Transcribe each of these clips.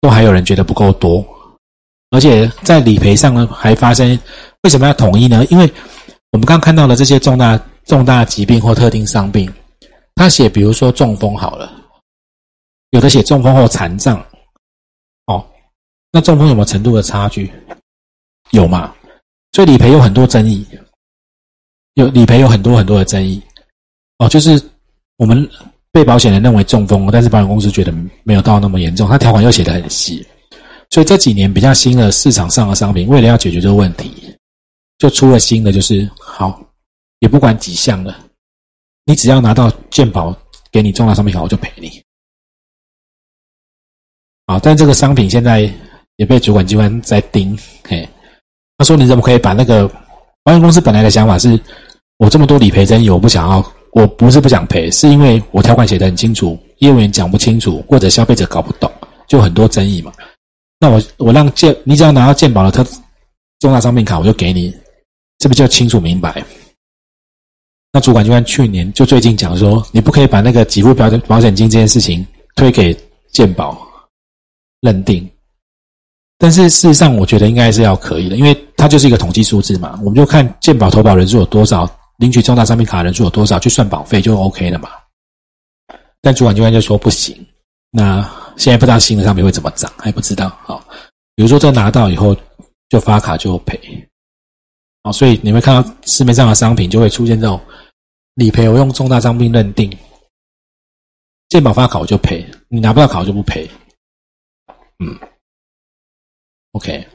都还有人觉得不够多，而且在理赔上呢，还发生为什么要统一呢？因为我们刚看到的这些重大重大疾病或特定伤病，他写比如说中风好了，有的写中风后残障，哦，那中风有没有程度的差距？有嘛？所以理赔有很多争议，有理赔有很多很多的争议，哦，就是我们。被保险人认为中风，但是保险公司觉得没有到那么严重，它条款又写得很细，所以这几年比较新的市场上的商品，为了要解决这个问题，就出了新的，就是好，也不管几项了，你只要拿到健保给你重大商品卡，我就赔你。啊，但这个商品现在也被主管机关在盯，嘿，他说你怎么可以把那个保险公司本来的想法是，我这么多理赔争议，我不想要。我不是不想赔，是因为我条款写的很清楚，业务员讲不清楚，或者消费者搞不懂，就很多争议嘛。那我我让健，你只要拿到健保的特重大商品卡，我就给你，这不就清楚明白？那主管机关去年就最近讲说，你不可以把那个给付保保险金这件事情推给健保认定。但是事实上，我觉得应该是要可以的，因为它就是一个统计数字嘛，我们就看健保投保人数有多少。领取重大商品卡人数有多少，去算保费就 OK 了嘛？但主管机关就说不行。那现在不知道新的商品会怎么涨，还不知道。好，比如说这拿到以后就发卡就赔。好，所以你会看到市面上的商品就会出现这种理赔，我用重大商品认定，健保发卡我就赔，你拿不到卡我就不赔。嗯，OK，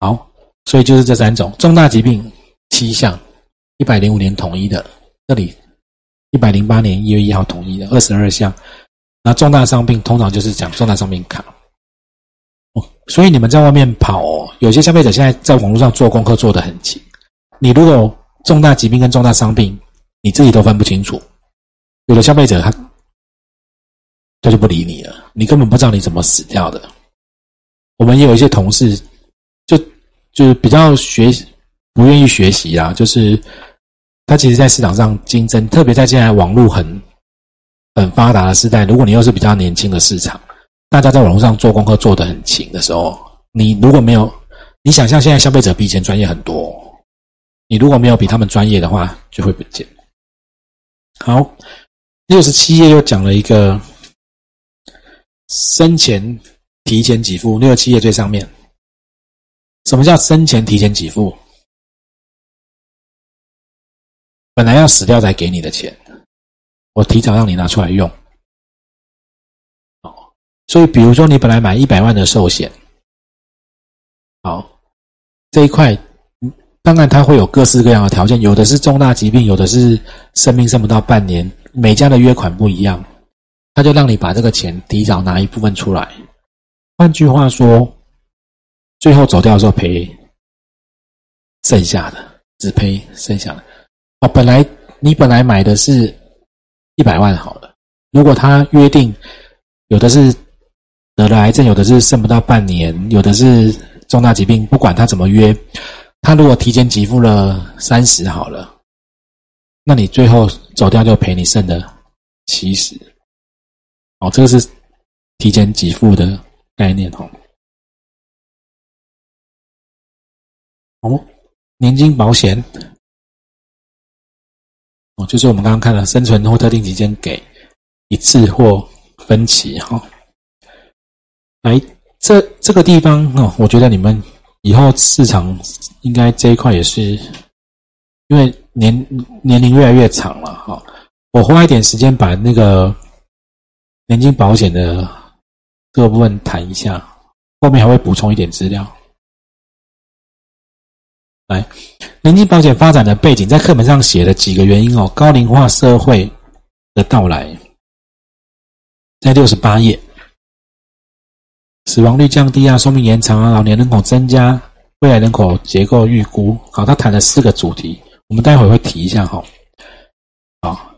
好，所以就是这三种重大疾病七项。一百零五年统一的，这里一百零八年一月一号统一的二十二项，那重大伤病通常就是讲重大伤病卡哦。所以你们在外面跑，有些消费者现在在网络上做功课做得很勤。你如果重大疾病跟重大伤病你自己都分不清楚，有的消费者他他就不理你了，你根本不知道你怎么死掉的。我们也有一些同事，就就是比较学不愿意学习啊，就是。它其实，在市场上竞争，特别在现在网络很很发达的时代，如果你又是比较年轻的市场，大家在网络上做功课做得很勤的时候，你如果没有，你想象现在消费者比以前专业很多，你如果没有比他们专业的话，就会不见。好，六十七页又讲了一个生前提前给付，六十七页最上面，什么叫生前提前给付？本来要死掉才给你的钱，我提早让你拿出来用。哦，所以比如说你本来买一百万的寿险，好，这一块，当然它会有各式各样的条件，有的是重大疾病，有的是生命剩不到半年，每家的约款不一样，他就让你把这个钱提早拿一部分出来。换句话说，最后走掉的时候赔剩下的，只赔剩下的。哦，本来你本来买的是一百万好了，如果他约定有的是得了癌症，有的是剩不到半年，有的是重大疾病，不管他怎么约，他如果提前给付了三十好了，那你最后走掉就赔你剩的七十。哦，这个是提前给付的概念哦。哦，年金保险。就是我们刚刚看了生存或特定期间给一次或分期哈。来，这这个地方哦，我觉得你们以后市场应该这一块也是，因为年年龄越来越长了哈。我花一点时间把那个年金保险的这个部分谈一下，后面还会补充一点资料。来，年金保险发展的背景，在课本上写了几个原因哦。高龄化社会的到来，在六十八页，死亡率降低啊，寿命延长啊，老年人口增加，未来人口结构预估。好，他谈了四个主题，我们待会会提一下哈。好，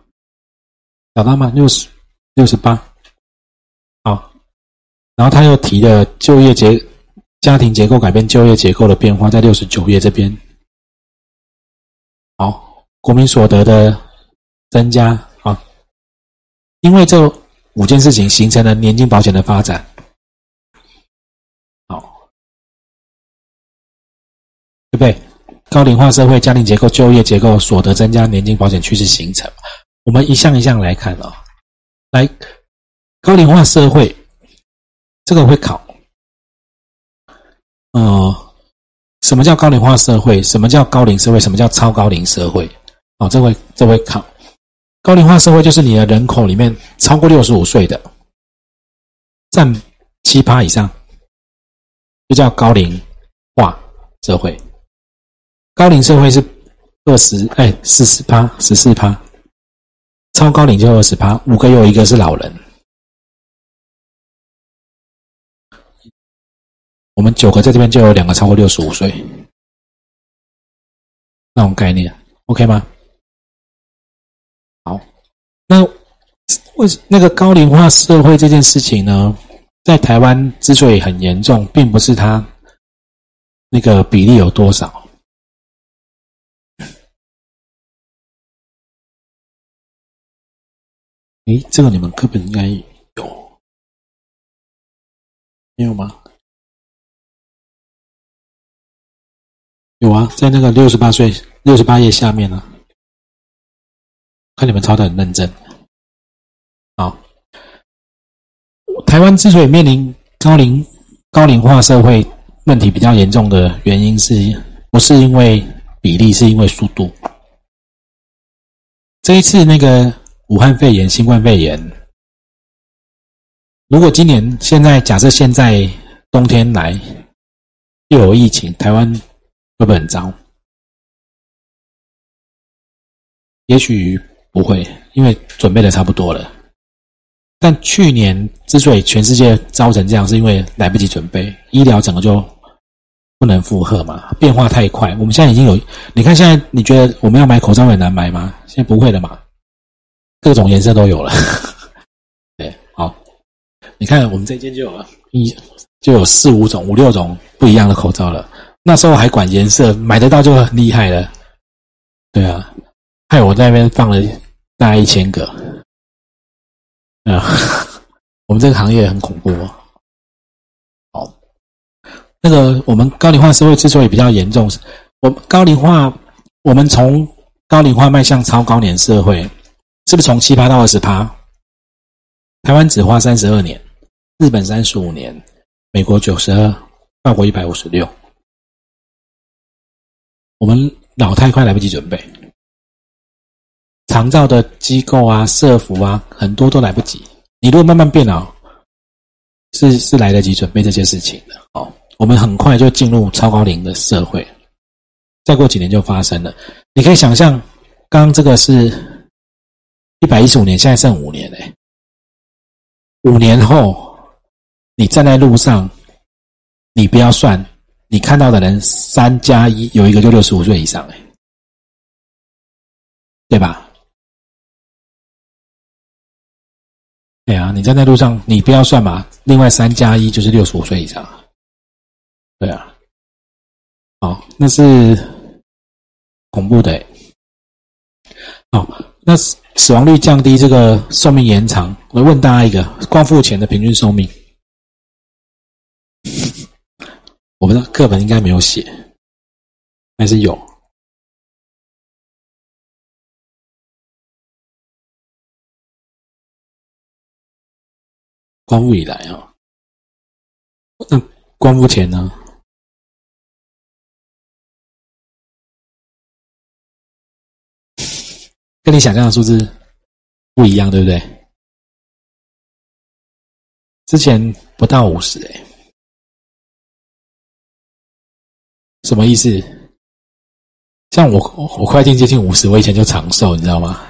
找到吗？六十六十八。好，然后他又提了就业结家庭结构改变，就业结构的变化，在六十九页这边。好国民所得的增加啊因为这五件事情形成了年金保险的发展。好对不对？高龄化社会家庭结构就业结构所得增加年金保险趋势形成。我们一项一项来看啊来高龄化社会这个会考。啊什么叫高龄化社会？什么叫高龄社会？什么叫超高龄社会？哦，这会这会考。高龄化社会就是你的人口里面超过六十五岁的占七趴以上，就叫高龄化社会。高龄社会是二十哎十四趴十四趴，超高龄就二十趴，五个有一个是老人。我们九个在这边就有两个超过六十五岁，那种概念，OK 吗？好，那为那个高龄化社会这件事情呢，在台湾之所以很严重，并不是它那个比例有多少。诶，这个你们课本应该有，没有吗？有啊，在那个六十八岁六十八页下面呢。看你们抄的很认真。好，台湾之所以面临高龄高龄化社会问题比较严重的原因，是不是因为比例，是因为速度？这一次那个。武汉肺炎、新冠肺炎，如果今年现在假设现在冬天来又有疫情，台湾会不会很糟？也许不会，因为准备的差不多了。但去年之所以全世界糟成这样，是因为来不及准备，医疗整个就不能负荷嘛，变化太快。我们现在已经有，你看现在你觉得我们要买口罩很难买吗？现在不会了嘛。各种颜色都有了，对，好，你看我们这件就有了一就有四五种、五六种不一样的口罩了。那时候还管颜色，买得到就很厉害了。对啊，害我在那边放了大概一千个。啊，我们这个行业很恐怖。好，那个我们高龄化社会之所以比较严重，我高龄化，我们从高龄化迈向超高年社会。是不是从七趴到二十趴？台湾只花三十二年，日本三十五年，美国九十二，法国一百五十六。我们老太快来不及准备，长照的机构啊、社服啊，很多都来不及。你如果慢慢变老，是是来得及准备这些事情的。哦，我们很快就进入超高龄的社会，再过几年就发生了。你可以想象，刚刚这个是。一百一十五年，现在剩五年嘞。五年后，你站在路上，你不要算，你看到的人三加一有一个就六十五岁以上哎，对吧？对啊，你站在路上，你不要算嘛，另外三加一就是六十五岁以上，对啊。好，那是恐怖的。好，那。死亡率降低，这个寿命延长。我问大家一个：光复前的平均寿命，我不知道课本应该没有写，还是有？光复以来啊，那光复前呢？跟你想象的数字不一样，对不对？之前不到五十，哎，什么意思？像我，我快进接近五十，我以前就长寿，你知道吗？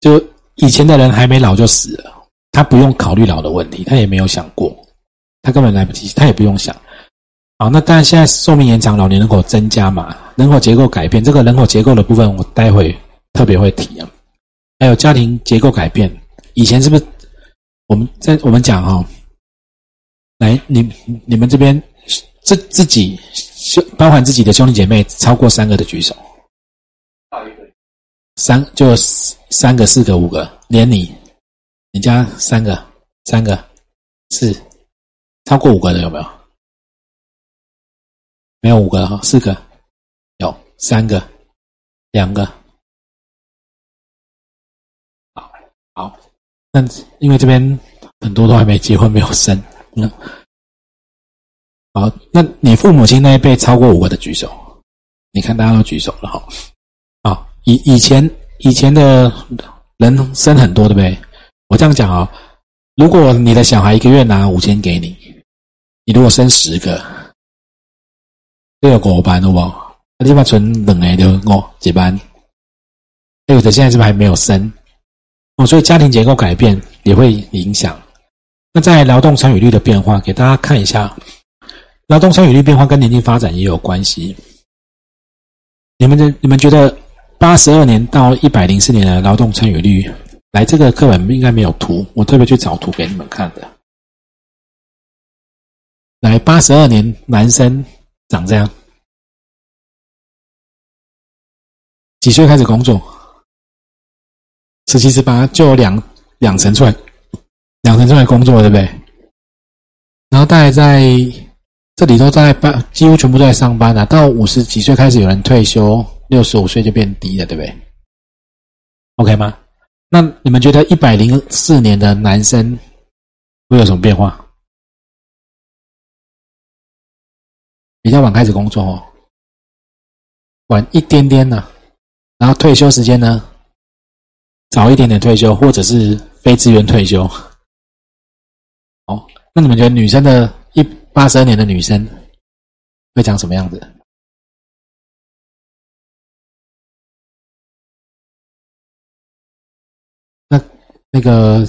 就以前的人还没老就死了，他不用考虑老的问题，他也没有想过，他根本来不及，他也不用想。好，那当然现在寿命延长，老年人口增加嘛。人口结构改变，这个人口结构的部分，我待会特别会提啊。还有家庭结构改变，以前是不是我们在我们讲哈？来，你你们这边自自己兄包含自己的兄弟姐妹超过三个的举手。三就三个、四个、五个，连你，你家三个、三个、四，超过五个的有没有？没有五个哈，四个，有三个，两个。好，好，那因为这边很多都还没结婚，没有生。那好，那你父母亲那一辈超过五个的举手。你看大家都举手了哈。啊，以以前以前的人生很多，对不对？我这样讲啊，如果你的小孩一个月拿五千给你，你如果生十个，都有五班，好不？那起码存两个就哦几班。有的现在是不是还没有生？哦，所以家庭结构改变也会影响。那在劳动参与率的变化，给大家看一下，劳动参与率变化跟年龄发展也有关系。你们的你们觉得八十二年到一百零四年的劳动参与率？来，这个课本应该没有图，我特别去找图给你们看的。来，八十二年男生长这样，几岁开始工作？十七十八就有两两层出来，两层出来工作，对不对？然后大概在这里都，在班几乎全部都在上班了。到五十几岁开始有人退休，六十五岁就变低了，对不对？OK 吗？那你们觉得一百零四年的男生会有什么变化？比较晚开始工作哦，晚一点点呢，然后退休时间呢，早一点点退休，或者是非自愿退休。哦，那你们觉得女生的一八十二年的女生会长什么样子？那那个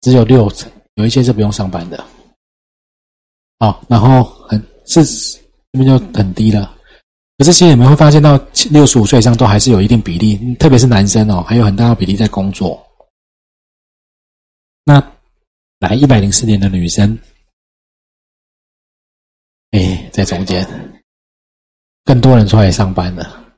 只有六成，有一些是不用上班的。好，然后很是这边就很低了。可是其实你们会发现到六十五岁以上都还是有一定比例，特别是男生哦，还有很大的比例在工作。那来一百零四年的女生，哎，在中间，更多人出来上班了。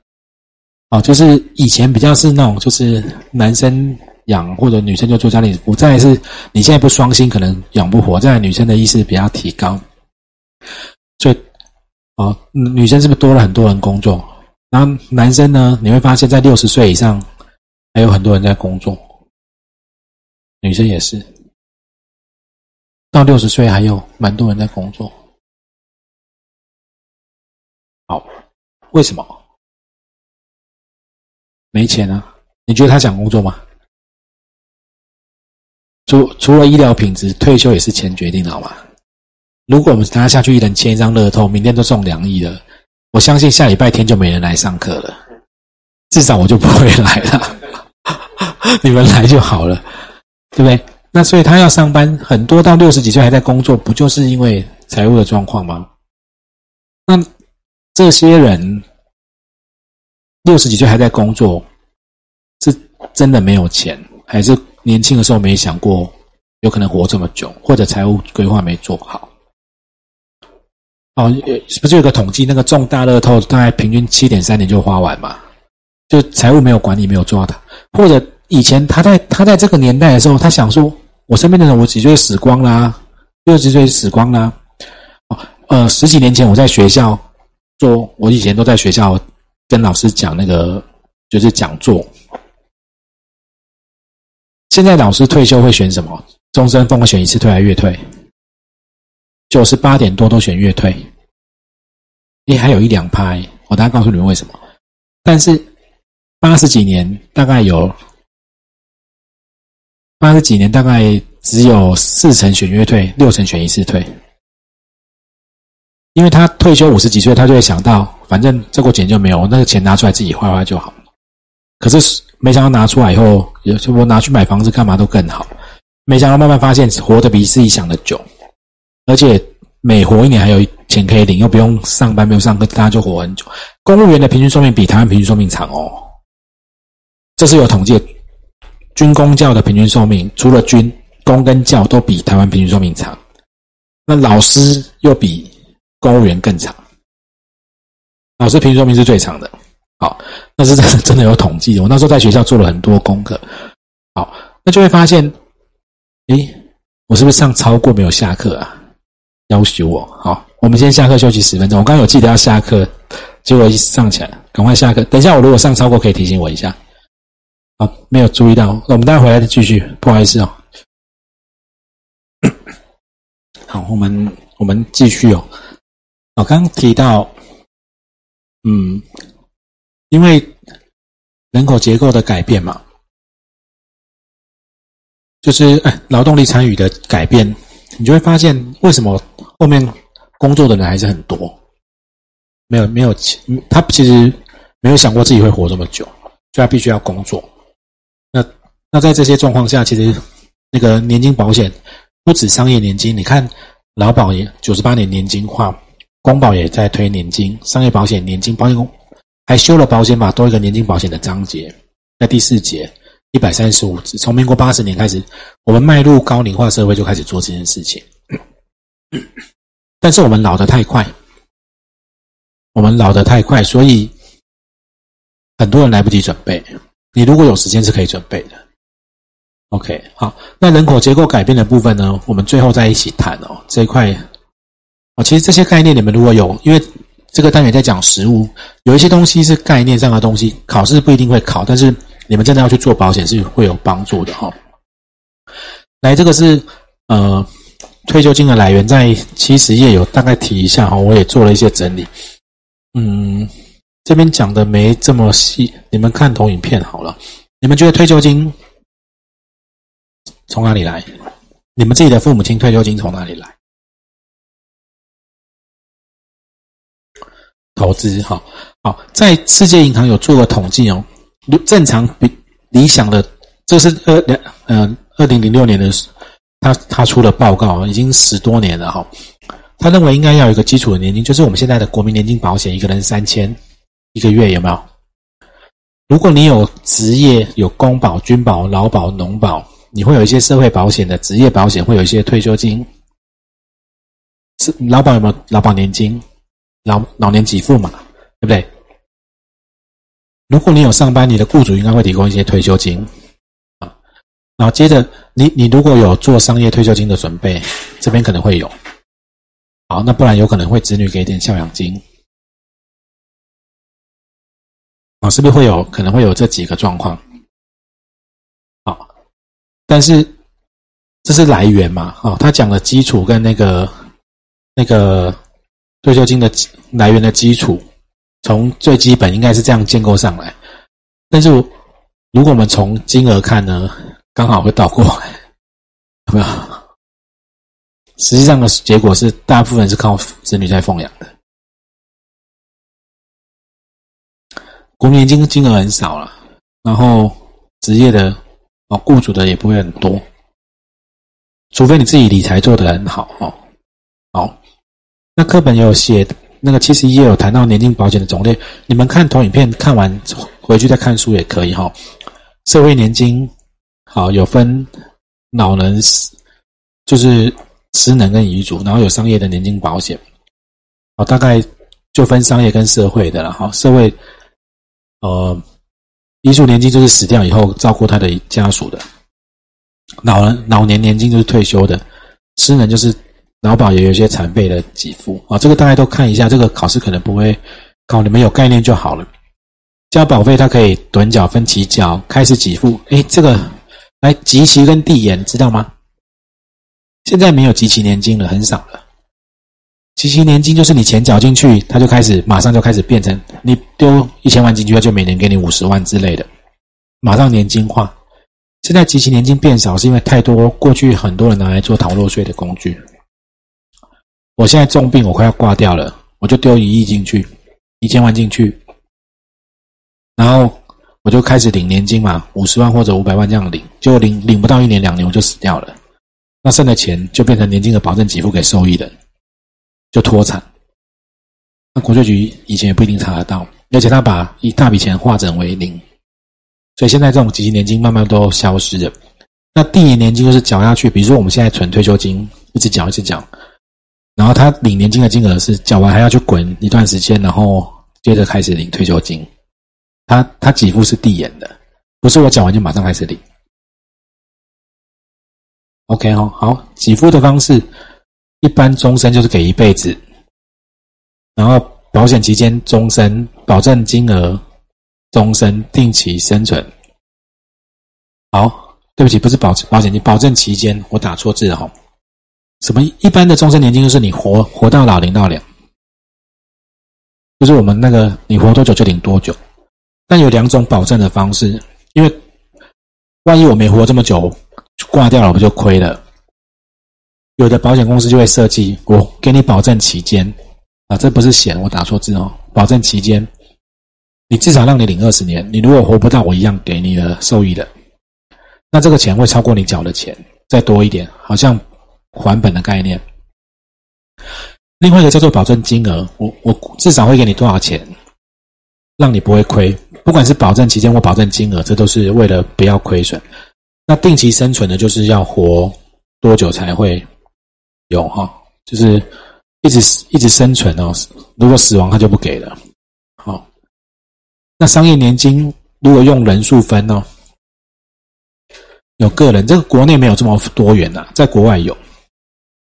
哦，就是以前比较是那种，就是男生养或者女生就做家庭主妇。再是，你现在不双薪，可能养不活。再女生的意识比较提高，所以，哦，女生是不是多了很多人工作？然后男生呢，你会发现在六十岁以上，还有很多人在工作，女生也是，到六十岁还有蛮多人在工作。好，为什么？没钱啊？你觉得他想工作吗？除除了医疗品质，退休也是钱决定的，好吗？如果我们大家下去一人签一张乐透，明天都中两亿了，我相信下礼拜天就没人来上课了，至少我就不会来了。你们来就好了，对不对？那所以他要上班，很多到六十几岁还在工作，不就是因为财务的状况吗？那这些人。六十几岁还在工作，是真的没有钱，还是年轻的时候没想过有可能活这么久，或者财务规划没做好？哦，不是有个统计，那个中大乐透大概平均七点三年就花完嘛？就财务没有管理，没有做到，或者以前他在他在这个年代的时候，他想说，我身边的人我几岁死光啦，六十岁死光啦。哦，呃，十几年前我在学校做，我以前都在学校。跟老师讲那个就是讲座。现在老师退休会选什么？终身俸选一次退还是月退？九十八点多都选月退。你，还有一两拍，我大概告诉你们为什么。但是八十几年大概有八十几年大概只有四成选月退，六成选一次退。因为他退休五十几岁，他就会想到，反正这个钱就没有，那个钱拿出来自己花花就好。可是没想到拿出来以后，我拿去买房子干嘛都更好。没想到慢慢发现，活得比自己想的久，而且每活一年还有钱可以领，又不用上班，没有上课，大家就活很久。公务员的平均寿命比台湾平均寿命长哦，这是有统计。军公教的平均寿命，除了军公跟教都比台湾平均寿命长，那老师又比。公务员更长，老师平均寿命是最长的。好，那是真真的有统计。我那时候在学校做了很多功课。好，那就会发现，诶，我是不是上超过没有下课啊？要求我。好，我们先下课休息十分钟。我刚刚有记得要下课，结果一上起来，赶快下课。等一下我如果上超过，可以提醒我一下。好，没有注意到，我们待会回来再继续。不好意思哦。好，我们我们继续哦。我刚刚提到，嗯，因为人口结构的改变嘛，就是哎，劳动力参与的改变，你就会发现为什么后面工作的人还是很多，没有没有，他其实没有想过自己会活这么久，所以他必须要工作。那在这些状况下，其实那个年金保险不止商业年金，你看劳保也九十八年年金化，公保也在推年金，商业保险年金保险公还修了保险法，多一个年金保险的章节，在第四节一百三十五字，从民国八十年开始，我们迈入高龄化社会就开始做这件事情，但是我们老得太快，我们老得太快，所以很多人来不及准备。你如果有时间是可以准备的，OK，好，那人口结构改变的部分呢？我们最后再一起谈哦。这一块啊，其实这些概念你们如果有，因为这个单元在讲实物，有一些东西是概念上的东西，考试不一定会考，但是你们真的要去做保险是会有帮助的哈。来，这个是呃退休金的来源，在七十页有大概提一下哈，我也做了一些整理，嗯。这边讲的没这么细，你们看投影片好了。你们觉得退休金从哪里来？你们自己的父母亲退休金从哪里来？投资，好好，在世界银行有做过统计哦。正常比理想的，这是二两呃二零零六年的，他他出了报告，已经十多年了哈。他认为应该要有一个基础的年金，就是我们现在的国民年金保险，一个人三千。一个月有没有？如果你有职业，有公保、军保、劳保、农保，你会有一些社会保险的职业保险，会有一些退休金。是劳保有没有劳保年金？老老年给付嘛，对不对？如果你有上班，你的雇主应该会提供一些退休金啊。然后接着，你你如果有做商业退休金的准备，这边可能会有。好，那不然有可能会子女给点孝养金。啊，是不是会有可能会有这几个状况？但是这是来源嘛？哦，他讲的基础跟那个那个退休金的来源的基础，从最基本应该是这样建构上来。但是如果我们从金额看呢，刚好会倒过来，有没有？实际上的结果是，大部分是靠子女在奉养的。国民金金额很少了，然后职业的哦，雇主的也不会很多，除非你自己理财做得很好哦。好，那课本有写，那个七十一页有谈到年金保险的种类，你们看投影片看完回去再看书也可以哈。社会年金好有分老人就是失能跟遗嘱，然后有商业的年金保险，好大概就分商业跟社会的了哈，社会。呃，遗嘱年金就是死掉以后照顾他的家属的，老人老年年金就是退休的，失能就是劳保也有些残废的给付啊，这个大家都看一下，这个考试可能不会考，你们有概念就好了。交保费它可以短缴分期缴，开始给付，哎，这个来集齐跟递延知道吗？现在没有集齐年金了，很少了。集齐年金就是你钱缴进去，它就开始马上就开始变成你丢一千万进去，它就每年给你五十万之类的，马上年金化。现在集齐年金变少，是因为太多过去很多人拿来做逃漏税的工具。我现在重病，我快要挂掉了，我就丢一亿进去，一千万进去，然后我就开始领年金嘛，五十万或者五百万这样领，就领领不到一年两年我就死掉了，那剩的钱就变成年金的保证给付给受益人。就脱产，那国税局以前也不一定查得到，而且他把一大笔钱化整为零，所以现在这种基金年金慢慢都消失了。那递延年金就是缴下去，比如说我们现在存退休金，一直缴一直缴，然后他领年金的金额是缴完还要去滚一段时间，然后接着开始领退休金。他他给付是递延的，不是我缴完就马上开始领。OK 哦，好，给付的方式。一般终身就是给一辈子，然后保险期间终身，保证金额终身，定期生存。好，对不起，不是保保险金，保证期间我打错字了哈。什么一般的终身年金就是你活活到老领到两，就是我们那个你活多久就领多久。但有两种保证的方式，因为万一我没活这么久挂掉了，不就亏了？有的保险公司就会设计，我给你保证期间啊，这不是险，我打错字哦。保证期间，你至少让你领二十年。你如果活不到，我一样给你的受益的。那这个钱会超过你缴的钱，再多一点，好像还本的概念。另外一个叫做保证金额，我我至少会给你多少钱，让你不会亏。不管是保证期间或保证金额，这都是为了不要亏损。那定期生存的，就是要活多久才会？有哈，就是一直一直生存哦。如果死亡，他就不给了。好，那商业年金如果用人数分哦，有个人，这个国内没有这么多元呐，在国外有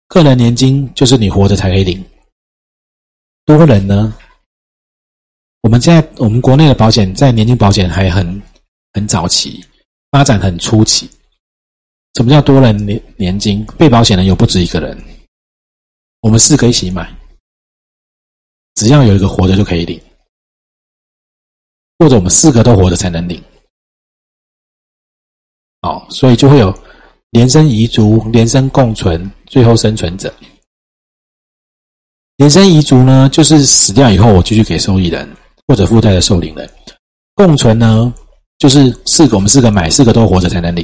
个人年金，就是你活着才可以领。多人呢，我们现在我们国内的保险在年金保险还很很早期，发展很初期。什么叫多人年年金？被保险人有不止一个人，我们四个一起买，只要有一个活着就可以领，或者我们四个都活着才能领。好，所以就会有连生遗族、连生共存、最后生存者。连生遗族呢，就是死掉以后我继续给受益人或者附带的受领人。共存呢，就是四个我们四个买，四个都活着才能领。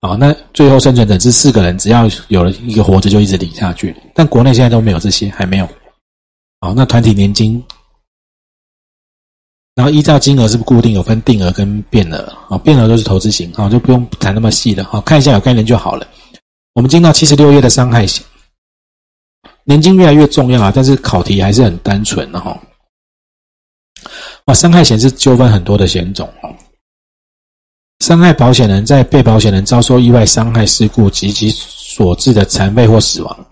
好，那最后生存者是四个人，只要有了一个活着，就一直领下去。但国内现在都没有这些，还没有。好，那团体年金，然后依照金额是不固定，有分定额跟变额。啊，变额都是投资型，好，就不用谈那么细了。好，看一下有概念就好了。我们进到七十六页的伤害险，年金越来越重要啊，但是考题还是很单纯的哈。哇，伤害险是纠纷很多的险种哦。伤害保险人在被保险人遭受意外伤害事故及其所致的残废或死亡，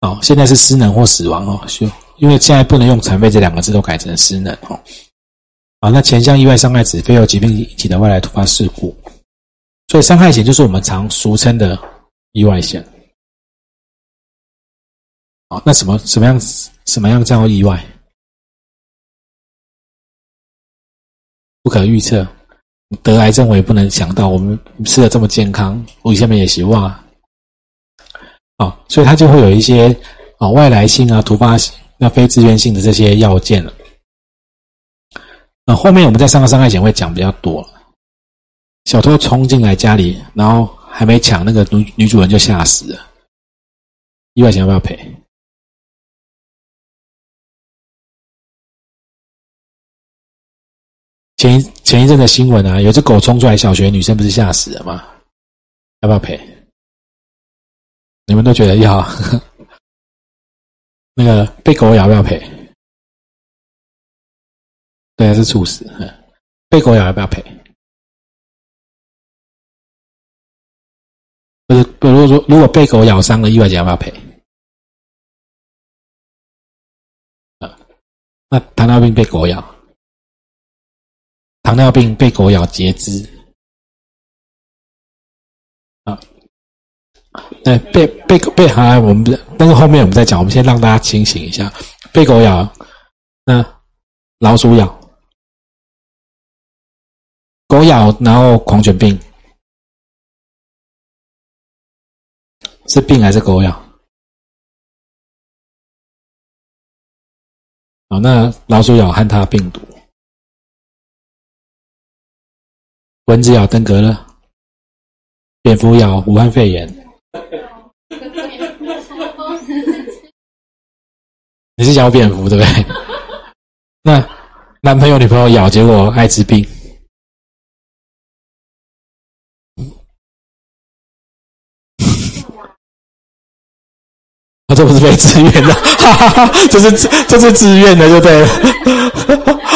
哦，现在是失能或死亡哦，就因为现在不能用残废这两个字，都改成失能哦。啊，那前项意外伤害指非由疾病引起的外来突发事故，所以伤害险就是我们常俗称的意外险。啊，那什么什么样什么样叫意外？不可预测。得癌症我也不能想到，我们吃的这么健康，我下面也希望啊，哦，所以它就会有一些啊外来性啊突发性、那非自愿性的这些要件了。那后面我们在上个伤害险会讲比较多。小偷冲进来家里，然后还没抢那个女女主人就吓死了，意外险要不要赔？前一前一阵的新闻啊，有只狗冲出来，小学女生不是吓死了吗？要不要赔？你们都觉得要？那个被狗咬要不要赔？对，是猝死。被狗咬要不要赔？不是，如果说如果被狗咬伤了，意外险要不要赔？啊，那糖尿病被狗咬。糖尿病被狗咬截肢，啊，对，被被被好，我们但是后面我们再讲，我们先让大家清醒一下。被狗咬，那老鼠咬，狗咬，然后狂犬病，是病还是狗咬？好，那老鼠咬和它病毒。蚊子咬登革热，蝙蝠咬武汉肺炎。你是咬蝙蝠对不对？那男朋友女朋友咬，结果艾滋病。这不是被自愿的，哈哈哈！这是这是自愿的，就对了。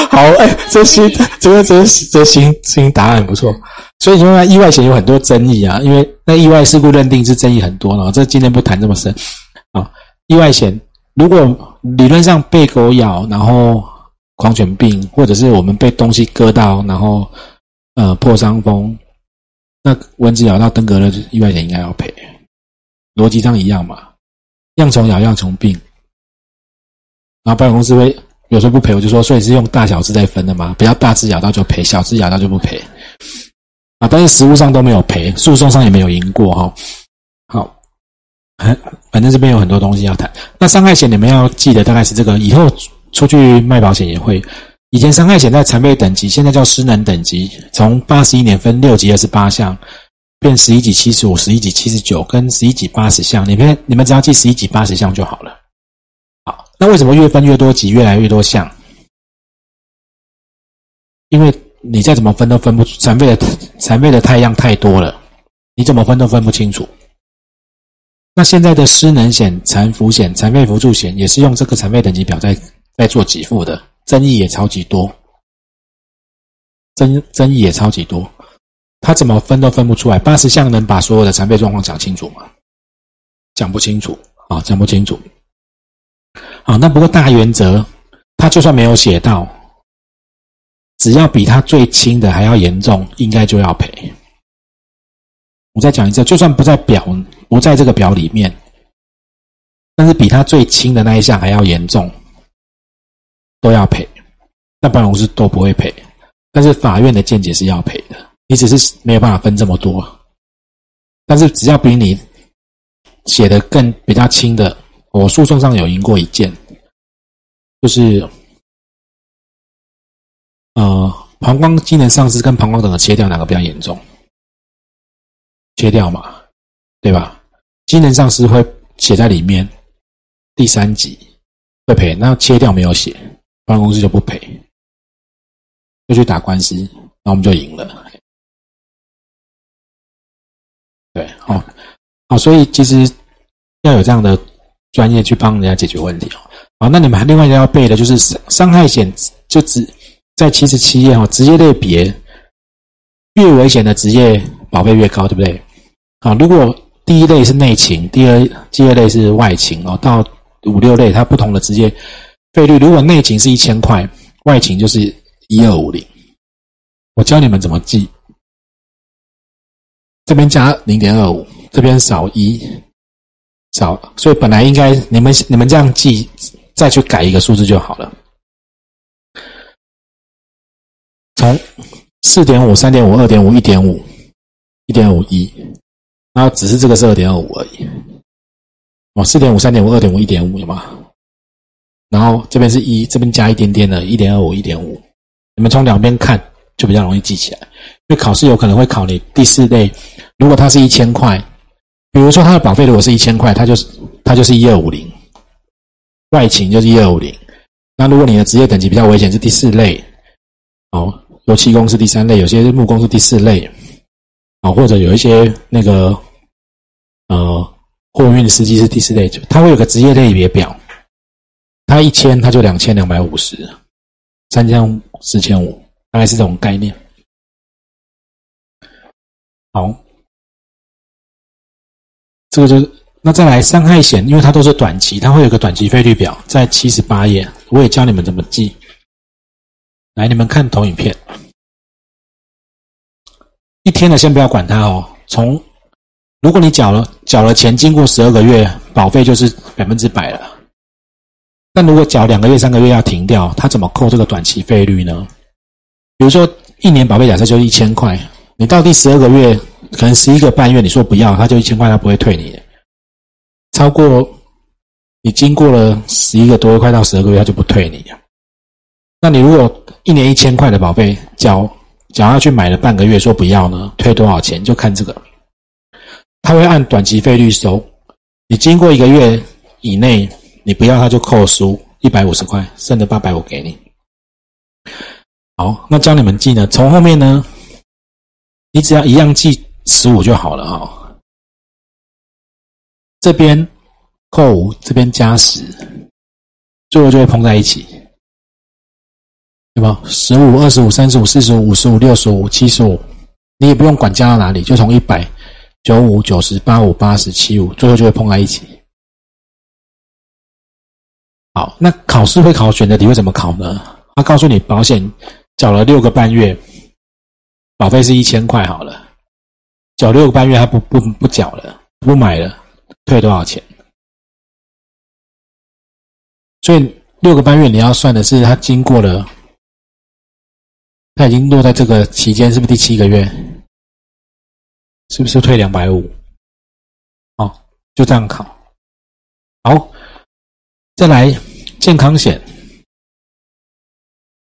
好，哎，这新这个这这新新答案不错。所以因为意外险有很多争议啊，因为那意外事故认定是争议很多了。这今天不谈这么深啊。意外险，如果理论上被狗咬，然后狂犬病，或者是我们被东西割到，然后呃破伤风，那蚊子咬到登革热，意外险应该要赔，逻辑上一样嘛，样虫咬样虫病，然后保险公司会有时候不赔，我就说，所以是用大小只在分的嘛，比较大只咬到就赔，小只咬到就不赔，啊，但是实物上都没有赔，诉讼上也没有赢过哈，好。反正这边有很多东西要谈。那伤害险你们要记得大概是这个，以后出去卖保险也会。以前伤害险在残废等级，现在叫失能等级，从八十一年分六级二十八项，变十一级七十五、十一级七十九跟十一级八十项。你们你们只要记十一级八十项就好了。好，那为什么越分越多级，越来越多项？因为你再怎么分都分不出残废的残废的太阳太多了，你怎么分都分不清楚。那现在的失能险、残服险、残废辅助险也是用这个残废等级表在在做给付的，争议也超级多，争争议也超级多，他怎么分都分不出来。八十项能把所有的残废状况讲清楚吗？讲不清楚啊，讲不清楚。好，那不过大原则，他就算没有写到，只要比他最轻的还要严重，应该就要赔。我再讲一次，就算不在表不在这个表里面，但是比他最轻的那一项还要严重，都要赔。那保险公司都不会赔，但是法院的见解是要赔的。你只是没有办法分这么多，但是只要比你写的更比较轻的，我诉讼上有赢过一件，就是呃膀胱机能丧失跟膀胱整个切掉哪个比较严重？切掉嘛，对吧？机能丧失会写在里面，第三级会赔。那切掉没有写，保险公司就不赔，就去打官司，那我们就赢了。对，好，好，所以其实要有这样的专业去帮人家解决问题哦。好，那你们还另外要背的就是伤伤害险，就只在七十七页哦，职业类别越危险的职业。保费越高，对不对？啊，如果第一类是内勤，第二、第二类是外勤哦，到五六类它不同的职业费率，如果内勤是一千块，外勤就是一二五零。我教你们怎么记，这边加零点二五，这边少一，少，所以本来应该你们你们这样记，再去改一个数字就好了，从四点五、三点五、二点五、一点五。一点五一，然后只是这个是二点二五而已。哦，四点五、三点五、二点五、一点五，有吗？然后这边是一，这边加一点点的，一点二五、一点五。你们从两边看就比较容易记起来，因为考试有可能会考你第四类，如果它是一千块，比如说它的保费如果是一千块，它就是它就是一二五零，外勤就是一二五零。那如果你的职业等级比较危险是第四类，哦，油漆工是第三类，有些木工是第四类。啊，或者有一些那个，呃，货运司机是第四类，就他会有个职业类别表，他一千他就两千两百五十，三千四千五，大概是这种概念。好，这个就是那再来伤害险，因为它都是短期，它会有个短期费率表，在七十八页，我也教你们怎么记。来，你们看投影片。一天的先不要管它哦。从如果你缴了缴了钱，经过十二个月，保费就是百分之百了。但如果缴两个月、三个月要停掉，它怎么扣这个短期费率呢？比如说一年保费假设就一千块，你到第十二个月，可能十一个半月，你说不要，他就一千块，他不会退你的。超过你经过了十一个多月，快到十二个月，他就不退你了。那你如果一年一千块的保费缴。假要去买了半个月，说不要呢，退多少钱就看这个，他会按短期费率收。你经过一个月以内，你不要他就扣输一百五十块，剩的八百五给你。好，那教你们记呢，从后面呢，你只要一样记十五就好了哈。这边扣五，这边加十，最后就会碰在一起。对吧？十五、二十五、三十五、四十五、五十五、六十五、七十五，你也不用管加到哪里，就从一百、九五、九十八五、八十七五，最后就会碰在一起。好，那考试会考选择题会怎么考呢？他告诉你，保险缴了六个半月，保费是一千块好了，缴六个半月他不不不缴了，不买了，退多少钱？所以六个半月你要算的是他经过了，他已经落在这个期间，是不是第七个月？是不是退两百五？哦，就这样考。好，再来健康险。